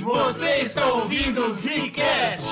Você está ouvindo o Zcast.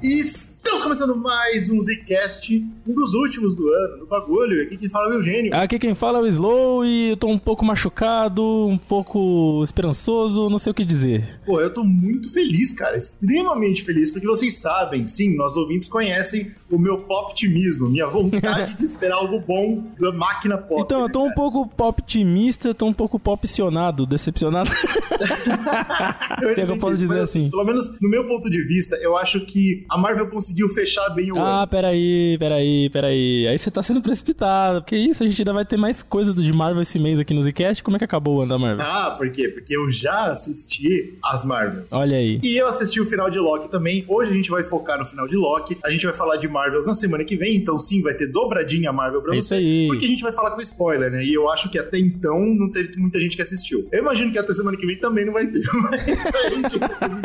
Estamos começando mais um Zcast, um dos últimos do ano, do bagulho. Aqui quem fala é o Eugênio. Aqui quem fala é o Slow e eu tô um pouco machucado, um pouco esperançoso, não sei o que dizer. Pô, eu tô muito feliz, cara, extremamente feliz, porque vocês sabem, sim, nós ouvintes conhecem o meu optimismo, minha vontade de esperar algo bom da máquina pop. Então, eu tô um pouco poptimista, tô um pouco popcionado, decepcionado. Eu Se é que eu posso dizer mas, assim. Pelo menos no meu ponto de vista, eu acho que a Marvel conseguiu fechar bem o Ah, ano. peraí, peraí, peraí. Aí você tá sendo precipitado. Porque isso, a gente ainda vai ter mais coisa de Marvel esse mês aqui no Zcast. Como é que acabou o ano da Marvel? Ah, por quê? Porque eu já assisti as Marvels. Olha aí. E eu assisti o final de Loki também. Hoje a gente vai focar no final de Loki. A gente vai falar de Marvels na semana que vem. Então, sim, vai ter dobradinha Marvel pra É você. isso aí. Porque a gente vai falar com spoiler, né? E eu acho que até então não teve muita gente que assistiu. Eu imagino que até semana que vem também não vai ter. Mas a gente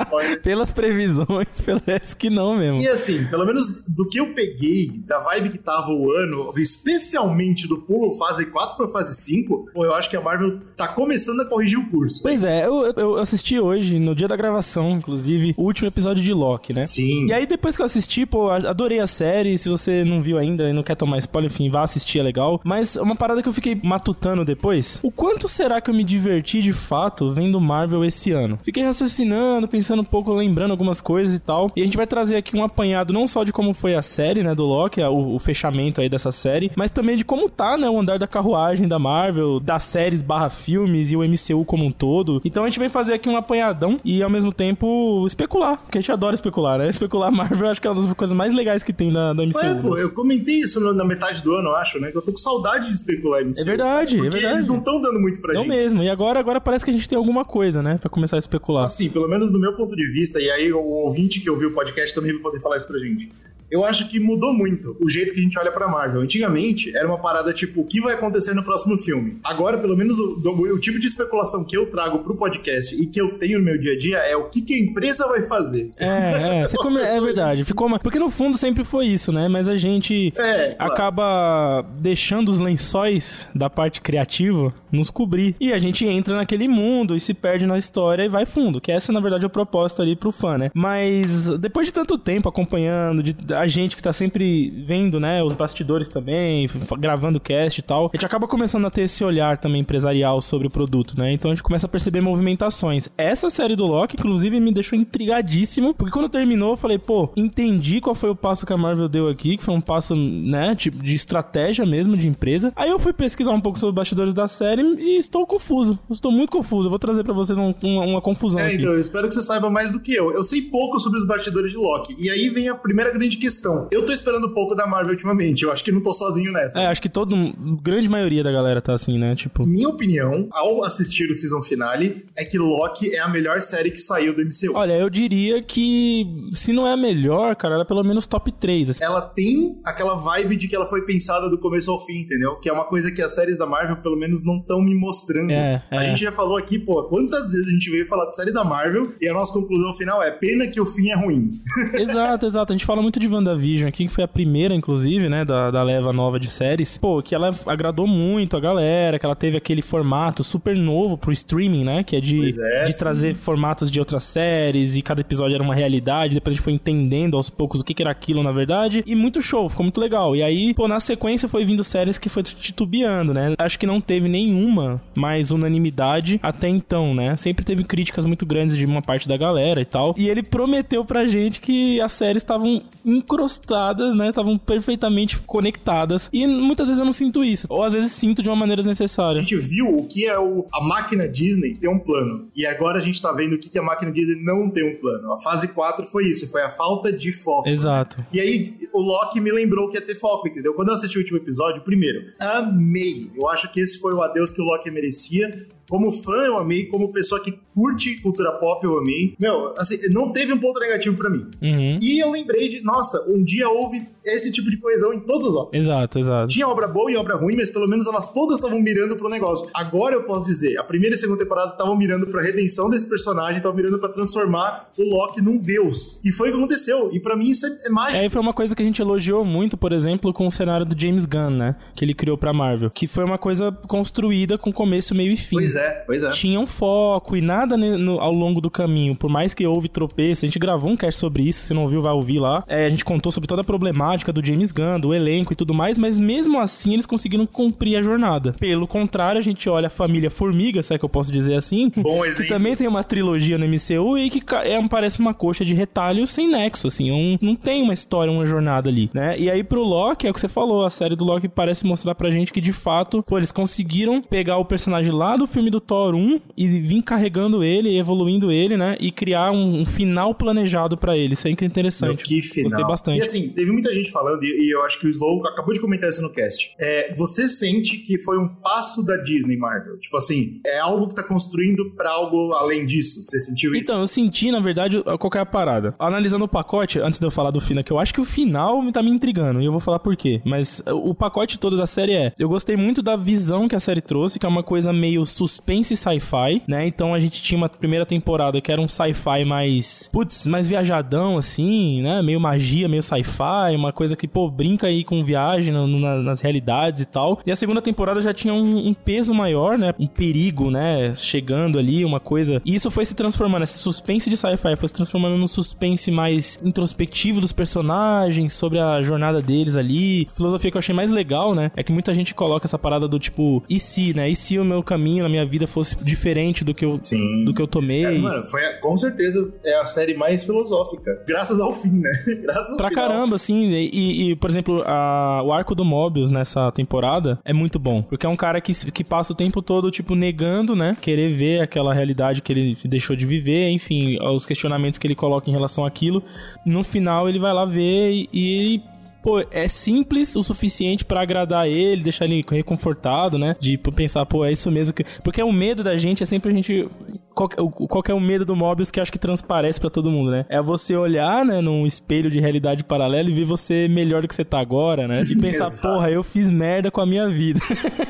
spoiler. Pelas previsões, parece que não mesmo. E assim, pelo menos do que eu peguei, da vibe que tava o ano, especialmente do pulo fase 4 pra fase 5, pô, eu acho que a Marvel tá começando a corrigir o curso. Pois é, eu, eu assisti hoje, no dia da gravação, inclusive, o último episódio de Loki, né? Sim. E aí, depois que eu assisti, pô, adorei a série. Se você não viu ainda e não quer tomar spoiler, enfim, vá assistir, é legal. Mas uma parada que eu fiquei matutando depois: o quanto será que eu me diverti de fato vendo Marvel esse ano? Fiquei raciocinando, pensando um pouco, lembrando algumas coisas e tal. E a gente vai trazer aqui um apanhado não só de como foi a série, né, do Loki, o, o fechamento aí dessa série, mas também de como tá, né, o andar da carruagem da Marvel, das séries barra filmes e o MCU como um todo. Então a gente vai fazer aqui um apanhadão e ao mesmo tempo especular, porque a gente adora especular, né? Especular Marvel acho que é uma das coisas mais legais que tem da, da MCU. Ué, né? pô, eu comentei isso na metade do ano, eu acho, né? Que eu tô com saudade de especular MCU. É verdade, é verdade. eles não estão dando muito pra Não gente. mesmo. E agora, agora parece que a gente tem alguma coisa, né? Pra começar a especular. Assim, pelo menos do meu ponto de vista, e aí o ouvinte que ouviu o podcast também vai poder falar isso pra gente. Eu acho que mudou muito o jeito que a gente olha pra Marvel. Antigamente era uma parada tipo, o que vai acontecer no próximo filme? Agora, pelo menos, o, do- o tipo de especulação que eu trago pro podcast e que eu tenho no meu dia a dia é o que, que a empresa vai fazer. É, é, come- é verdade. Ficou uma... Porque no fundo sempre foi isso, né? Mas a gente É, claro. acaba deixando os lençóis da parte criativa nos cobrir. E a gente entra naquele mundo e se perde na história e vai fundo. Que essa, na verdade, é o propósito ali pro fã, né? Mas depois de tanto tempo acompanhando, de, a gente que tá sempre vendo, né? Os bastidores também, gravando cast e tal, a gente acaba começando a ter esse olhar também empresarial sobre o produto, né? Então a gente começa a perceber movimentações. Essa série do Loki, inclusive, me deixou intrigadíssimo, porque quando terminou, eu falei, pô, entendi qual foi o passo que a Marvel deu aqui, que foi um passo, né, tipo, de estratégia mesmo, de empresa. Aí eu fui pesquisar um pouco sobre os bastidores da série e estou confuso. Estou muito confuso. Eu vou trazer pra vocês um- uma, uma confusão É, aqui. então, eu espero que você saiba mais do que eu. Eu sei pouco sobre os bastidores de Loki. E aí vem a primeira grande questão. Eu tô esperando pouco da Marvel ultimamente. Eu acho que não tô sozinho nessa. É, acho que todo, grande maioria da galera tá assim, né? Tipo, Minha opinião, ao assistir o season finale, é que Loki é a melhor série que saiu do MCU. olha, eu diria que se não é a melhor, cara, ela é pelo menos top 3. Assim. Ela tem aquela vibe de que ela foi pensada do começo ao fim, entendeu? Que é uma coisa que as séries da Marvel, pelo menos, não estão me mostrando. É, A é. gente já falou aqui, pô, quantas vezes a gente veio falar de série da Marvel e a nossa conclusão final é pena que o fim é ruim. exato, exato. A gente fala muito de WandaVision aqui, que foi a primeira, inclusive, né, da, da leva nova de séries. Pô, que ela agradou muito a galera, que ela teve aquele formato super novo pro streaming, né? Que é de, é, de sim. trazer formatos de outras séries e cada episódio era uma realidade. Depois a gente foi entendendo aos poucos o que, que era aquilo, na verdade. E muito show, ficou muito legal. E aí, pô, na sequência foi vindo séries que foi titubeando, né? Acho que não teve nenhuma mais unanimidade até então, né? Sempre teve críticas muito grandes de uma parte da galera e tal. E ele prometeu pra gente que as séries estavam encrostadas, né? Estavam perfeitamente conectadas. E muitas vezes eu não sinto isso. Ou às vezes sinto de uma maneira A desnecessária. gente viu o que é o, a máquina Disney ter um plano. E agora a gente tá vendo o que, que a máquina Disney não tem um plano. A fase 4 foi isso, foi a falta de foco. Exato. E aí, o Loki me lembrou que ia ter foco, entendeu? Quando eu assisti o último episódio, primeiro, amei. Eu acho que esse foi o adeus que o Loki merecia. Como fã, eu amei. Como pessoa que curte cultura pop, eu amei. Meu, assim, não teve um ponto negativo para mim. Uhum. E eu lembrei de, nossa, um dia houve esse tipo de coesão em todas as obras. Exato, exato. Tinha obra boa e obra ruim, mas pelo menos elas todas estavam mirando pro negócio. Agora eu posso dizer, a primeira e segunda temporada estavam mirando pra redenção desse personagem, estavam mirando pra transformar o Loki num deus. E foi o que aconteceu. E pra mim isso é, é mágico. Aí foi uma coisa que a gente elogiou muito, por exemplo, com o cenário do James Gunn, né? Que ele criou pra Marvel. Que foi uma coisa construída com começo, meio e fim. Pois é, pois é. Tinha um foco e nada no- ao longo do caminho. Por mais que houve tropeço, a gente gravou um cast sobre isso, se não ouviu, vai ouvir lá. É, a gente contou sobre toda a problemática do James Gunn, do elenco e tudo mais, mas mesmo assim eles conseguiram cumprir a jornada. Pelo contrário, a gente olha a família Formiga, se é que eu posso dizer assim. Bom Que exemplo. também tem uma trilogia no MCU e que é, parece uma coxa de retalho sem nexo, assim. um- não tem uma história, uma jornada ali, né? E aí pro Loki, é o que você falou, a série do Loki parece mostrar pra gente que de fato, pô, eles conseguiram pegar o personagem lá do filme do Thor 1 e vir carregando ele, evoluindo ele, né? E criar um, um final planejado pra ele. Isso é Meu, interessante. que final. Gostei bastante. E assim, teve muita gente falando, e, eu acho que o Slow acabou de comentar isso no cast. É, você sente que foi um passo da Disney, Marvel? Tipo assim, é algo que tá construindo pra algo além disso? Você sentiu isso? Então, eu senti, na verdade, qual é a parada. Analisando o pacote, antes de eu falar do final, que eu acho que o final me tá me intrigando, e eu vou falar por quê. Mas o pacote todo da série é, eu gostei muito da visão que a série trouxe, que é uma coisa meio suspense sci-fi, né? Então a gente tinha uma primeira temporada que era um sci-fi mais, putz, mais viajadão, assim, né? Meio magia, meio sci-fi, uma coisa que, pô, brinca aí com viagem no- na- nas realidades e tal. E a segunda temporada já tinha um, um peso maior, né? Um perigo, né? Chegando ali, uma coisa. E isso foi se transformando, esse suspense de sci-fi foi se transformando num suspense mais introspectivo dos personagens, sobre a jornada deles ali. A filosofia que eu achei mais legal, né? É que muita gente coloca essa parada do tipo, e se, né? E se o meu caminho na minha vida fosse diferente do que eu, Sim. do que eu tomei? É, mano, foi a- com certeza é a série mais filosófica. Graças ao fim, né? Graças ao Pra final. caramba, assim. E, e- por exemplo, a- o arco do Mobius nessa temporada é muito bom. Porque é um cara que, que passa o tempo todo, tipo, negando, né? Querer ver aquela realidade que ele deixou de viver, enfim, os questionamentos que ele coloca em relação àquilo. No final, ele vai lá ver e. e Pô, é simples o suficiente pra agradar ele, deixar ele reconfortado, né? De pensar, pô, é isso mesmo que. Porque o medo da gente é sempre a gente. Qual, o- qual é o medo do Mobius que acho que transparece pra todo mundo, né? É você olhar, né, num espelho de realidade paralela e ver você melhor do que você tá agora, né? E pensar, porra, eu fiz merda com a minha vida.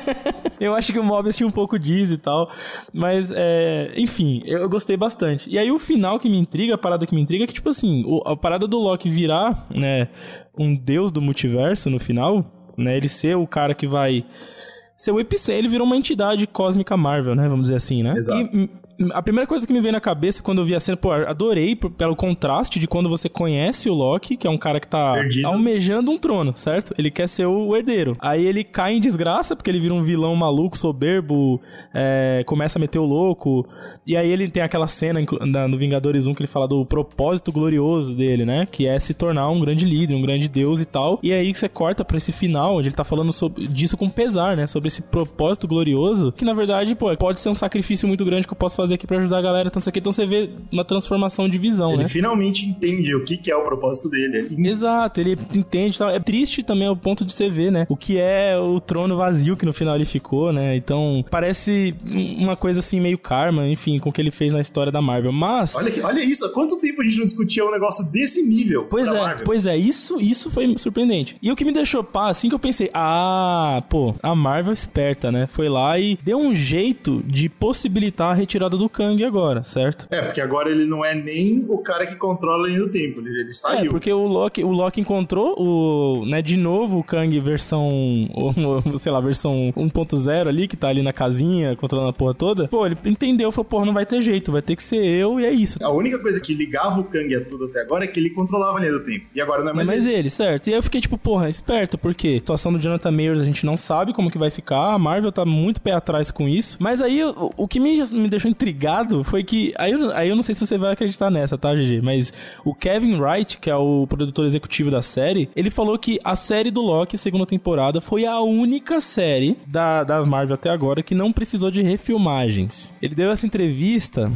eu acho que o Mobius tinha um pouco disso e tal. Mas, é, enfim, eu, gostei bastante. E aí o final que me intriga, a parada que me intriga é que, tipo assim, a parada do Loki virar, né, um deus do multiverso no final, né? Ele ser o cara que vai ser o epicentro, ele virou uma entidade cósmica Marvel, né? Vamos dizer assim, né? Exato. E, hum, a primeira coisa que me veio na cabeça quando eu vi a cena, pô, adorei pelo contraste de quando você conhece o Loki, que é um cara que tá Perdido. almejando um trono, certo? Ele quer ser o herdeiro. Aí ele cai em desgraça, porque ele vira um vilão maluco, soberbo, é, começa a meter o louco. E aí ele tem aquela cena no Vingadores 1 que ele fala do propósito glorioso dele, né? Que é se tornar um grande líder, um grande deus e tal. E aí você corta pra esse final, onde ele tá falando sobre, disso com pesar, né? Sobre esse propósito glorioso, que na verdade, pô, pode ser um sacrifício muito grande que eu posso fazer aqui pra ajudar a galera, tanto isso aqui. Então você vê uma transformação de visão, Ele né? finalmente entende o que, que é o propósito dele. Ele- Exato, ele entende e tal. É triste também o ponto de você ver, né? O que é o trono vazio que no final ele ficou, né? Então, parece uma coisa assim, meio karma, enfim, com o que ele fez na história da Marvel. Mas. Olha, que- olha isso, há quanto tempo a gente não discutia um negócio desse nível? Pois é, Marvel? pois é, isso, isso foi surpreendente. E o que me deixou pá, assim que eu pensei, ah, pô, a Marvel é esperta, né? Foi lá e deu um jeito de possibilitar a retirada do Kang agora, certo? É, porque agora ele não é nem o cara que controla a linha do tempo. Ele, ele É, saiu. porque o Loki, o Loki encontrou o, né, de novo o Kang versão, o- sei lá, versão 1.0 ali, que tá ali na casinha, controlando a porra toda. Pô, ele entendeu, falou, porra, não vai ter jeito, vai ter que ser eu e é isso. A única coisa que ligava o Kang a tudo até agora é que ele controlava a linha do tempo. E agora não é mais Mas, ele. ele, certo. E aí eu fiquei tipo, porra, esperto, porque a situação do Jonathan Mayers a gente não sabe como que vai ficar, a Marvel tá muito pé atrás com isso. Mas aí o, o que me, me deixou intrigado foi que. Aí, aí eu não sei se você vai acreditar nessa, tá, GG? Mas o Kevin Wright, que é o produtor executivo da série, ele falou que a série do Loki, segunda temporada, foi a única série da, da Marvel até agora que não precisou de refilmagens. Ele deu essa entrevista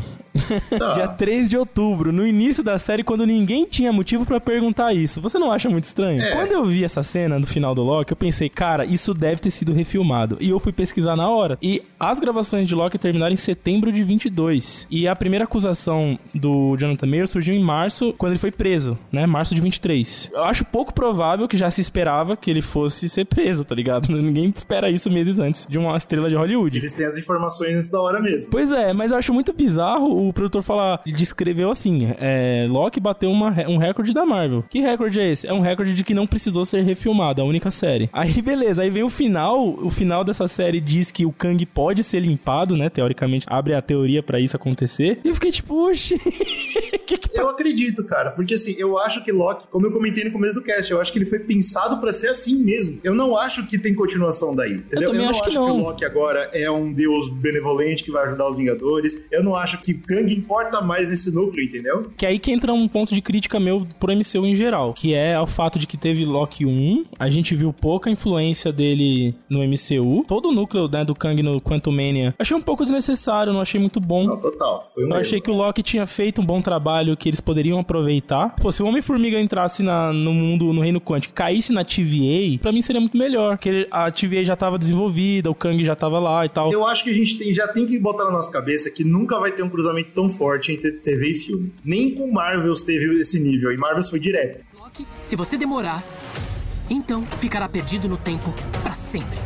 Tá. Dia 3 de outubro, no início da série, quando ninguém tinha motivo para perguntar isso. Você não acha muito estranho? É. Quando eu vi essa cena no final do Loki, eu pensei, cara, isso deve ter sido refilmado. E eu fui pesquisar na hora. E as gravações de Loki terminaram em setembro de 22. E a primeira acusação do Jonathan Mayer surgiu em março, quando ele foi preso, né? Março de 23. Eu acho pouco provável que já se esperava que ele fosse ser preso, tá ligado? Ninguém espera isso meses antes de uma estrela de Hollywood. Eles têm as informações antes da hora mesmo. Pois é, mas eu acho muito bizarro o produtor falar, descreveu assim, é, Loki bateu uma, um recorde da Marvel. Que recorde é esse? É um recorde de que não precisou ser refilmado, a única série. Aí beleza, aí vem o final, o final dessa série diz que o Kang pode ser limpado, né, teoricamente, abre a teoria para isso acontecer. E eu fiquei tipo, oxi, que que tá... Eu acredito, cara, porque assim, eu acho que Loki, como eu comentei no começo do cast, eu acho que ele foi pensado para ser assim mesmo. Eu não acho que tem continuação daí, entendeu? Eu também eu acho, acho que, não. que o Loki agora é um deus benevolente que vai ajudar os Vingadores. Eu não acho que Kang importa mais nesse núcleo, entendeu? Que é aí que entra um ponto de crítica meu pro MCU em geral, que é o fato de que teve Loki 1, a gente viu pouca influência dele no MCU. Todo o núcleo né, do Kang no Quantum Mania achei um pouco desnecessário, não achei muito bom. Não, total. Foi um eu achei que o Loki tinha feito um bom trabalho que eles poderiam aproveitar. Pô, se o Homem-Formiga entrasse na, no mundo, no Reino Quântico, caísse na TVA, pra mim seria muito melhor, porque a TVA já tava desenvolvida, o Kang já tava lá e tal. Eu acho que a gente tem, já tem que botar na nossa cabeça que nunca vai ter um cruzamento tão forte entre TV e filme. Nem com Marvels teve esse nível, e Marvels foi direto. Se você demorar, então ficará perdido no tempo para sempre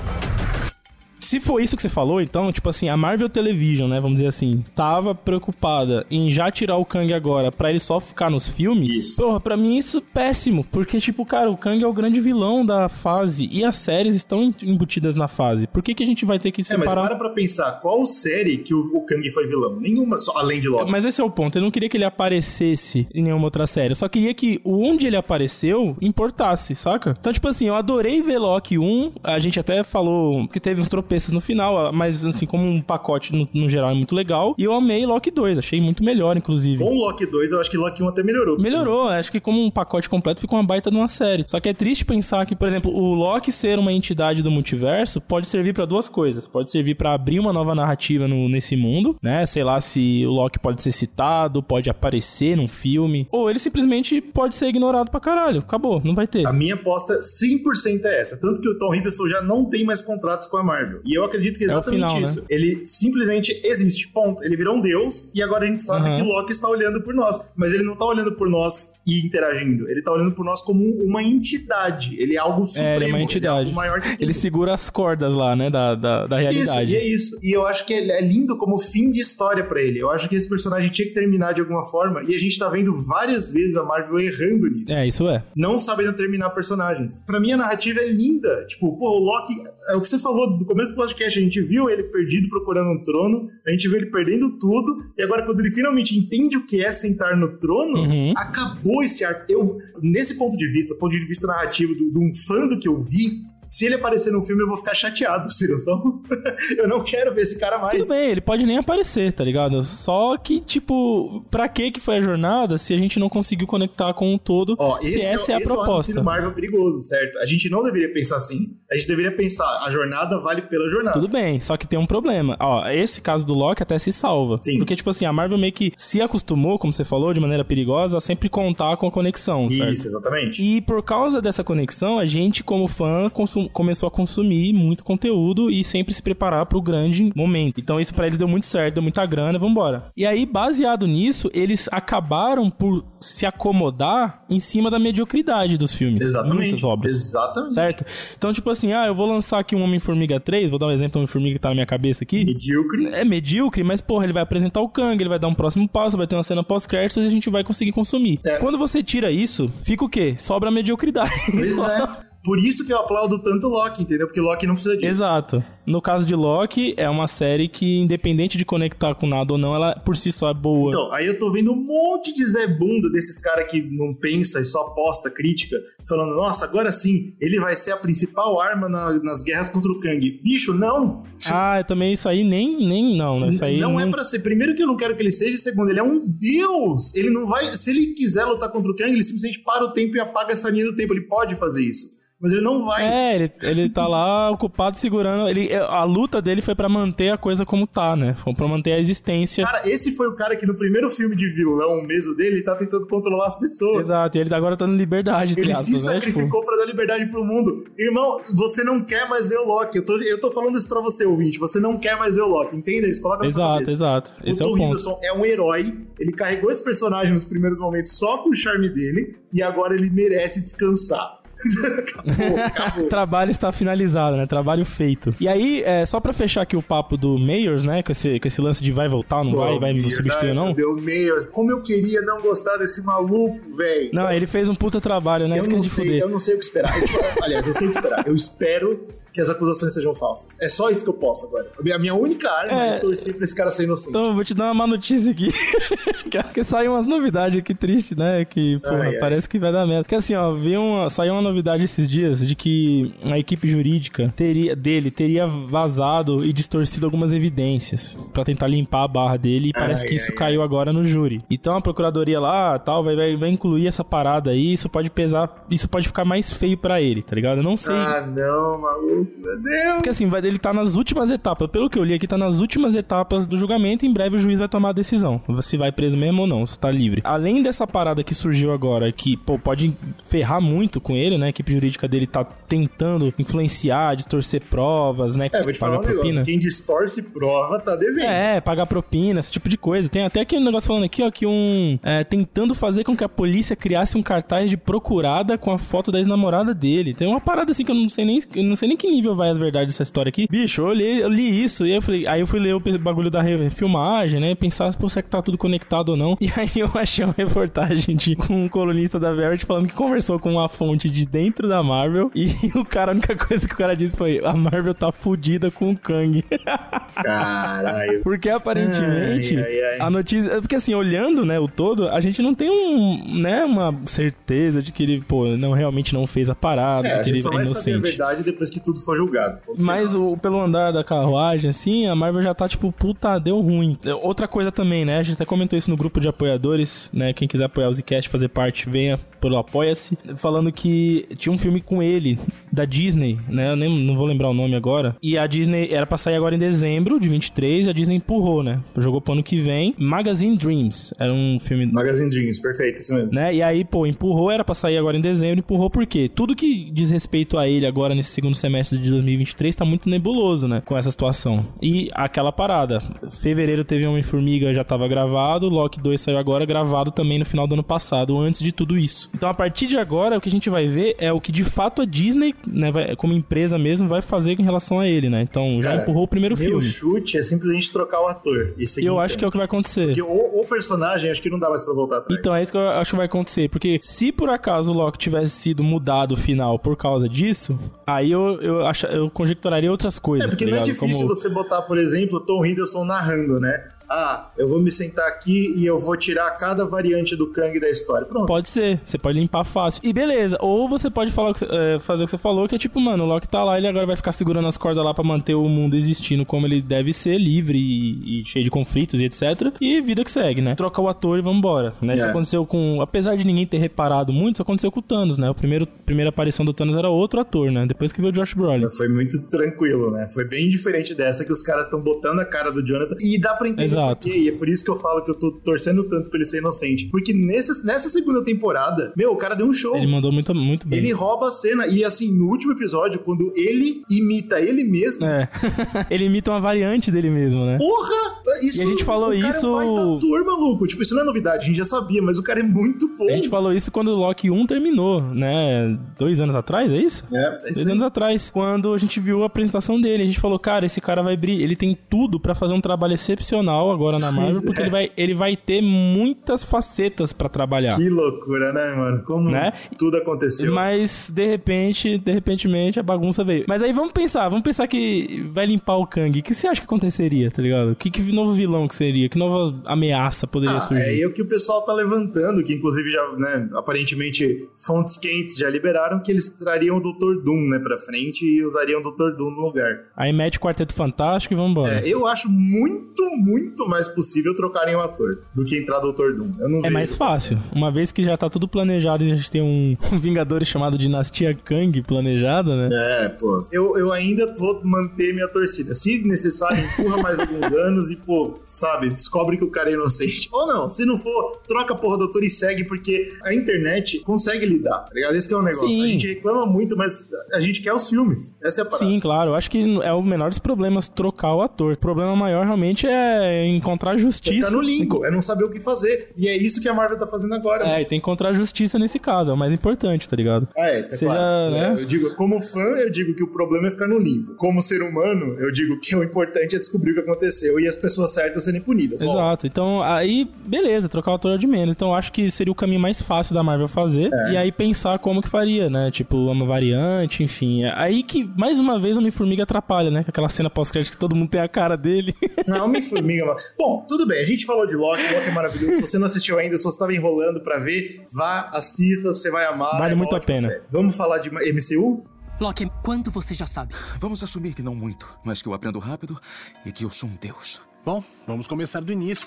se for isso que você falou, então, tipo assim, a Marvel Television, né, vamos dizer assim, tava preocupada em já tirar o Kang agora pra ele só ficar nos filmes, isso. porra, pra mim isso é péssimo, porque, tipo, cara, o Kang é o grande vilão da fase e as séries estão embutidas na fase. Por que que a gente vai ter que separar... É, mas para pra pensar, qual série que o, o Kang foi vilão? Nenhuma, só, além de Loki. Mas esse é o ponto, eu não queria que ele aparecesse em nenhuma outra série, eu só queria que onde ele apareceu importasse, saca? Então, tipo assim, eu adorei ver Loki 1, a gente até falou que teve uns tropeços no final, mas assim, como um pacote no, no, geral é muito legal. E eu amei Loki 2, achei muito melhor, inclusive. Com Loki 2, eu acho que Loki 1 até melhorou. Melhorou, acho que como um pacote completo ficou uma baita de uma série. Só que é triste pensar que, por exemplo, o Loki ser uma entidade do multiverso pode servir para duas coisas. Pode servir para abrir uma nova narrativa no, nesse mundo, né? Sei lá se o Loki pode ser citado, pode aparecer num filme, ou ele simplesmente pode ser ignorado pra caralho. Acabou, não vai ter. A minha aposta 100% é essa. Tanto que o Tom Hiddleston já não tem mais contratos com a Marvel. E eu acredito que é exatamente é final, isso. Né? Ele simplesmente existe, ponto. Ele virou um deus e agora a gente sabe uhum. que Loki está olhando por nós. Mas ele não está olhando por nós e interagindo. Ele está olhando por nós como uma entidade. Ele é algo supremo. É, ele é uma entidade. Ele, é maior ele segura as cordas lá, né, da, da, da realidade. Isso, e é isso. E eu acho que é lindo como fim de história para ele. Eu acho que esse personagem tinha que terminar de alguma forma e a gente tá vendo várias vezes a Marvel errando nisso. É, isso é. Não sabendo terminar personagens. Para mim a narrativa é linda. Tipo, pô, o Loki, é o que você falou no começo do podcast, gente viu ele perdido procurando um trono, a gente viu ele perdendo tudo, e agora quando ele finalmente entende o que é sentar no trono, uhum. acabou esse arco. Eu, nesse ponto de vista, ponto de vista narrativo de um fã do que eu vi, se ele aparecer no filme, eu vou ficar chateado, você noção? eu não quero ver esse cara mais. Tudo bem, ele pode nem aparecer, tá ligado? Só que, tipo, pra que que foi a jornada se a gente não conseguiu conectar com o todo, Ó, se essa é, é a esse proposta? É o Marvel perigoso, certo? A gente não deveria pensar assim. A gente deveria pensar, a jornada vale pela jornada. Tudo bem, só que tem um problema. Ó, esse caso do Loki até se salva. Sim. Porque, tipo assim, a Marvel meio que se acostumou, como você falou, de maneira perigosa, a sempre contar com a conexão, certo? Isso, exatamente. E por causa dessa conexão, a gente, como fã, começou a consumir muito conteúdo e sempre se preparar para o grande momento. Então isso para eles deu muito certo, deu muita grana, vambora. E aí, baseado nisso, eles acabaram por se acomodar em cima da mediocridade dos filmes. Exatamente. Muitas obras. Exatamente. Certo? Então, tipo assim, ah, eu vou lançar aqui um Homem-Formiga 3, vou dar um exemplo do Homem-Formiga que tá na minha cabeça aqui. Medíocre. É medíocre, mas, porra, ele vai apresentar o Kang, ele vai dar um próximo passo, vai ter uma cena pós-créditos e a gente vai conseguir consumir. É. Quando você tira isso, fica o quê? Sobra a mediocridade. Pois é. Por isso que eu aplaudo tanto Loki, entendeu? Porque Loki não precisa disso. Exato. No caso de Loki, é uma série que, independente de conectar com nada ou não, ela por si só é boa. Então, aí eu tô vendo um monte de Zé Bunda desses caras que não pensa e só posta crítica, falando, nossa, agora sim, ele vai ser a principal arma na, nas guerras contra o Kang. Bicho, não! Ah, também isso aí nem, nem não, né? Isso aí não, não é para ser. Primeiro que eu não quero que ele seja, segundo, ele é um deus! Ele não vai. Se ele quiser lutar contra o Kang, ele simplesmente para o tempo e apaga essa linha do tempo. Ele pode fazer isso. Mas ele não vai. É, ele, ele tá lá ocupado segurando. Ele, a luta dele foi pra manter a coisa como tá, né? Foi pra manter a existência. Cara, esse foi o cara que no primeiro filme de vilão mesmo dele, ele tá tentando controlar as pessoas. Exato, e ele agora tá dando liberdade, Ele aspas, se né? sacrificou Tipo, pra dar liberdade pro mundo. Irmão, você não quer mais ver o Loki. Eu tô, eu tô falando isso pra você, ouvinte. Você não quer mais ver o Loki. Entenda isso, coloca na exato, exato. Esse o é o Tom ponto. Hiddleston é um herói. Ele carregou esse personagem nos primeiros momentos só com o charme dele. E agora ele merece descansar. Acabou, acabou. O trabalho está finalizado, né? Trabalho feito. E aí, é, só pra fechar aqui o papo do Mayors, né? Com esse, com esse lance de vai voltar, não vai, vai me substituir ou não. Deu Mayor. Como eu queria não gostar desse maluco, velho. Não, ele fez um puta trabalho, né? Eu não, sei, eu não sei o que esperar. Eu, aliás, eu sei o que esperar. Eu espero que as acusações sejam falsas. É só isso que eu posso agora. A minha- única arma é, É. torcer pra esse cara ser inocente. Então, eu vou te dar uma má notícia aqui. que, que saiu umas novidades aqui triste, né? Que, porra, Ai, ai. parece que vai dar merda. Porque assim, ó, viu uma, saiu uma novidade esses dias de que a equipe jurídica teria, dele teria vazado e distorcido algumas evidências pra tentar limpar a barra dele e parece Ai, que isso ai, caiu agora no júri. Então a procuradoria lá, tal, vai, vai, vai incluir essa parada aí, isso pode pesar, isso pode ficar mais feio pra ele, tá ligado? Eu não sei. Ah, não, maluco. Meu Deus. Porque assim, vai, ele tá nas últimas etapas. Pelo que eu li aqui, tá nas últimas etapas do julgamento. Em breve o juiz vai tomar a decisão. Se vai preso mesmo ou não, se tá livre. Além dessa parada que surgiu agora, que pô, pode ferrar muito com ele, né? A equipe jurídica dele tá tentando influenciar, distorcer provas, né? É, vou te falar um negócio. Quem distorce prova tá devendo. É, pagar propina, esse tipo de coisa. Tem até aquele negócio falando aqui, ó, que um. é, tentando fazer com que a polícia criasse um cartaz de procurada com a foto da ex-namorada dele. Tem uma parada assim que eu não sei nem. Eu não sei nem que nível vai as verdades dessa história aqui. Bicho, eu, olhei, eu li isso e eu falei. Aí eu fui ler o bagulho da filmagem, né? Pensar, pô, será que tá tudo conectado ou não? E aí eu achei uma reportagem de um colunista da Verity falando que conversou com uma fonte de dentro da Marvel. E o cara, a única coisa que o cara disse foi: a Marvel tá fudida com o Kang. Caralho. Porque aparentemente Ai, ai, ai. a notícia. Porque assim, olhando, né, o todo, a gente não tem um, né, uma certeza de que ele, pô, não realmente não fez a parada, É, a que ele gente só é vai saber a inocente. verdade depois que tudo for julgado. Mas o, pelo andar da carruagem, assim, a Marvel já tá tipo, puta, deu ruim. Outra coisa também, né? A gente até comentou isso no grupo de apoiadores, né? Quem quiser apoiar o Zcast, fazer parte, venha pelo Apoia-se. Falando que tinha um filme com ele, da Disney, né? Eu nem, não vou lembrar o nome agora. E a Disney era pra sair agora em dezembro de 23, e a Disney empurrou, né? Jogou pro ano que vem. Magazine Dreams. Era um filme Magazine Dreams, perfeito, isso mesmo. né? E aí, pô, empurrou, era pra sair agora em dezembro, empurrou por quê? Tudo que diz respeito a ele agora nesse segundo semestre de 2023 tá muito nebuloso, né? Com essa situação. E aquela parada. Fevereiro teve Homem-Formiga, já tava gravado, Loki 2 saiu agora, gravado também no final do ano passado, antes de tudo isso. Então, a partir de agora, o que a gente vai ver é o que de fato a Disney, né, vai- como empresa mesmo, vai fazer em relação a ele, né? Então, já Cara, empurrou o primeiro Meu filme. chute é simplesmente trocar o ator. E eu acho que é o que vai acontecer. Porque o, o personagem, acho que não dá mais pra voltar atrás. Então é isso que eu acho que vai acontecer. Porque se por acaso o Loki tivesse sido mudado o final por causa disso, aí eu, eu, acho, eu conjecturaria outras coisas. É, porque tá não é difícil Como- você botar, por exemplo, o Tom Hiddleston narrando, né? Ah, eu vou me sentar aqui e eu vou tirar cada variante do Kang da história. Pronto. Pode ser, você pode limpar fácil. E beleza, ou você pode falar é, fazer o que você falou, que é tipo, mano, o Loki tá lá, ele agora vai ficar segurando as cordas lá pra manter o mundo existindo como ele deve ser, livre e, e cheio de conflitos e etc. E vida que segue, né? Troca o ator e vambora. Né? Isso É. aconteceu com. Apesar de ninguém ter reparado muito, isso aconteceu com o Thanos, né? O primeiro, primeira aparição do Thanos era outro ator, né? Depois que veio o Josh Brolin. Foi muito tranquilo, né? Foi bem diferente dessa que os caras estão botando a cara do Jonathan. E dá pra entender Exato. Quê. E é por isso que eu falo que eu tô torcendo tanto pra ele ser inocente. Porque nessa, nessa segunda temporada, meu, o cara deu um show. Ele mandou muito, muito bem. Ele rouba a cena. E assim, no último episódio, quando ele imita ele mesmo. É. ele imita uma variante dele mesmo, né? Porra! Isso, E a gente falou o cara isso- É um baita ator, maluco. Tipo, isso não é novidade, a gente já sabia, mas o cara é muito bom. A gente falou isso quando o Loki 1 terminou, né? Dois anos atrás, é isso? É, é Dois isso aí. anos atrás, quando a gente viu a apresentação dele, a gente falou, cara, esse cara vai brilhar, ele tem tudo pra fazer um trabalho excepcional agora na Marvel, porque é. ele vai, ele vai ter muitas facetas pra trabalhar. Que loucura, né, mano? Como Né? tudo aconteceu. Mas, de repente, de repentemente, a bagunça veio. Mas aí vamos pensar, vamos pensar que vai limpar o Kang. O que você acha que aconteceria, tá ligado? Que, que novo vilão que seria? Que nova ameaça poderia Ah, surgir? é aí o que o pessoal tá levantando, que inclusive já, né, aparentemente fontes quentes já liberaram que eles trariam o Dr. Doom, né, pra frente e usariam o Dr. Doom no lugar. Aí mete o Quarteto Fantástico e vambora. É, eu acho muito, muito muito mais possível trocarem o ator do que entrar Doutor Doom. Eu não É vejo mais fácil. Uma vez que já tá tudo planejado e a gente tem um, um Vingadores chamado Dinastia Kang planejada, né? É, pô. Eu, eu ainda vou manter minha torcida. Se necessário, empurra mais alguns anos e, pô, sabe, descobre que o cara é inocente. Ou não, se não for, troca a porra do ator e segue, porque a internet consegue lidar, tá ligado? Esse é o negócio. Sim. A gente reclama muito, mas a gente quer os filmes. Essa é a parada. Sim, claro. Eu acho que é o menor dos problemas trocar o ator. O problema maior realmente é encontrar É justiça. ficar no limbo, é não saber o que fazer. E é isso que a Marvel tá fazendo agora. É, e tem que encontrar justiça nesse caso, é o mais importante, tá ligado? Ah, é, tá Seja, claro. né? É, Eu digo, como fã, eu digo que o problema é ficar no limbo. Como ser humano, eu digo que o importante é descobrir o que aconteceu e as pessoas certas serem punidas. Exato. Então, aí, beleza, trocar o ator é de menos. Então, eu acho que seria o caminho mais fácil da Marvel fazer. É. E aí pensar como que faria, né? Tipo, uma variante, enfim. É Aí que, mais uma vez, o Homem-Formiga atrapalha, né? Com aquela cena pós-crédito que todo mundo tem a cara dele. Ah, Homem-Formiga. Bom, tudo bem. A gente falou de Loki. Loki é maravilhoso. Se você não assistiu ainda, se você tava enrolando pra ver, vá, assista. Você vai amar. Vale é muito a pena. série. Vamos falar de MCU? Loki, quanto você já sabe? Vamos assumir que não muito, mas que eu aprendo rápido e que eu sou um deus. Bom, vamos começar do início.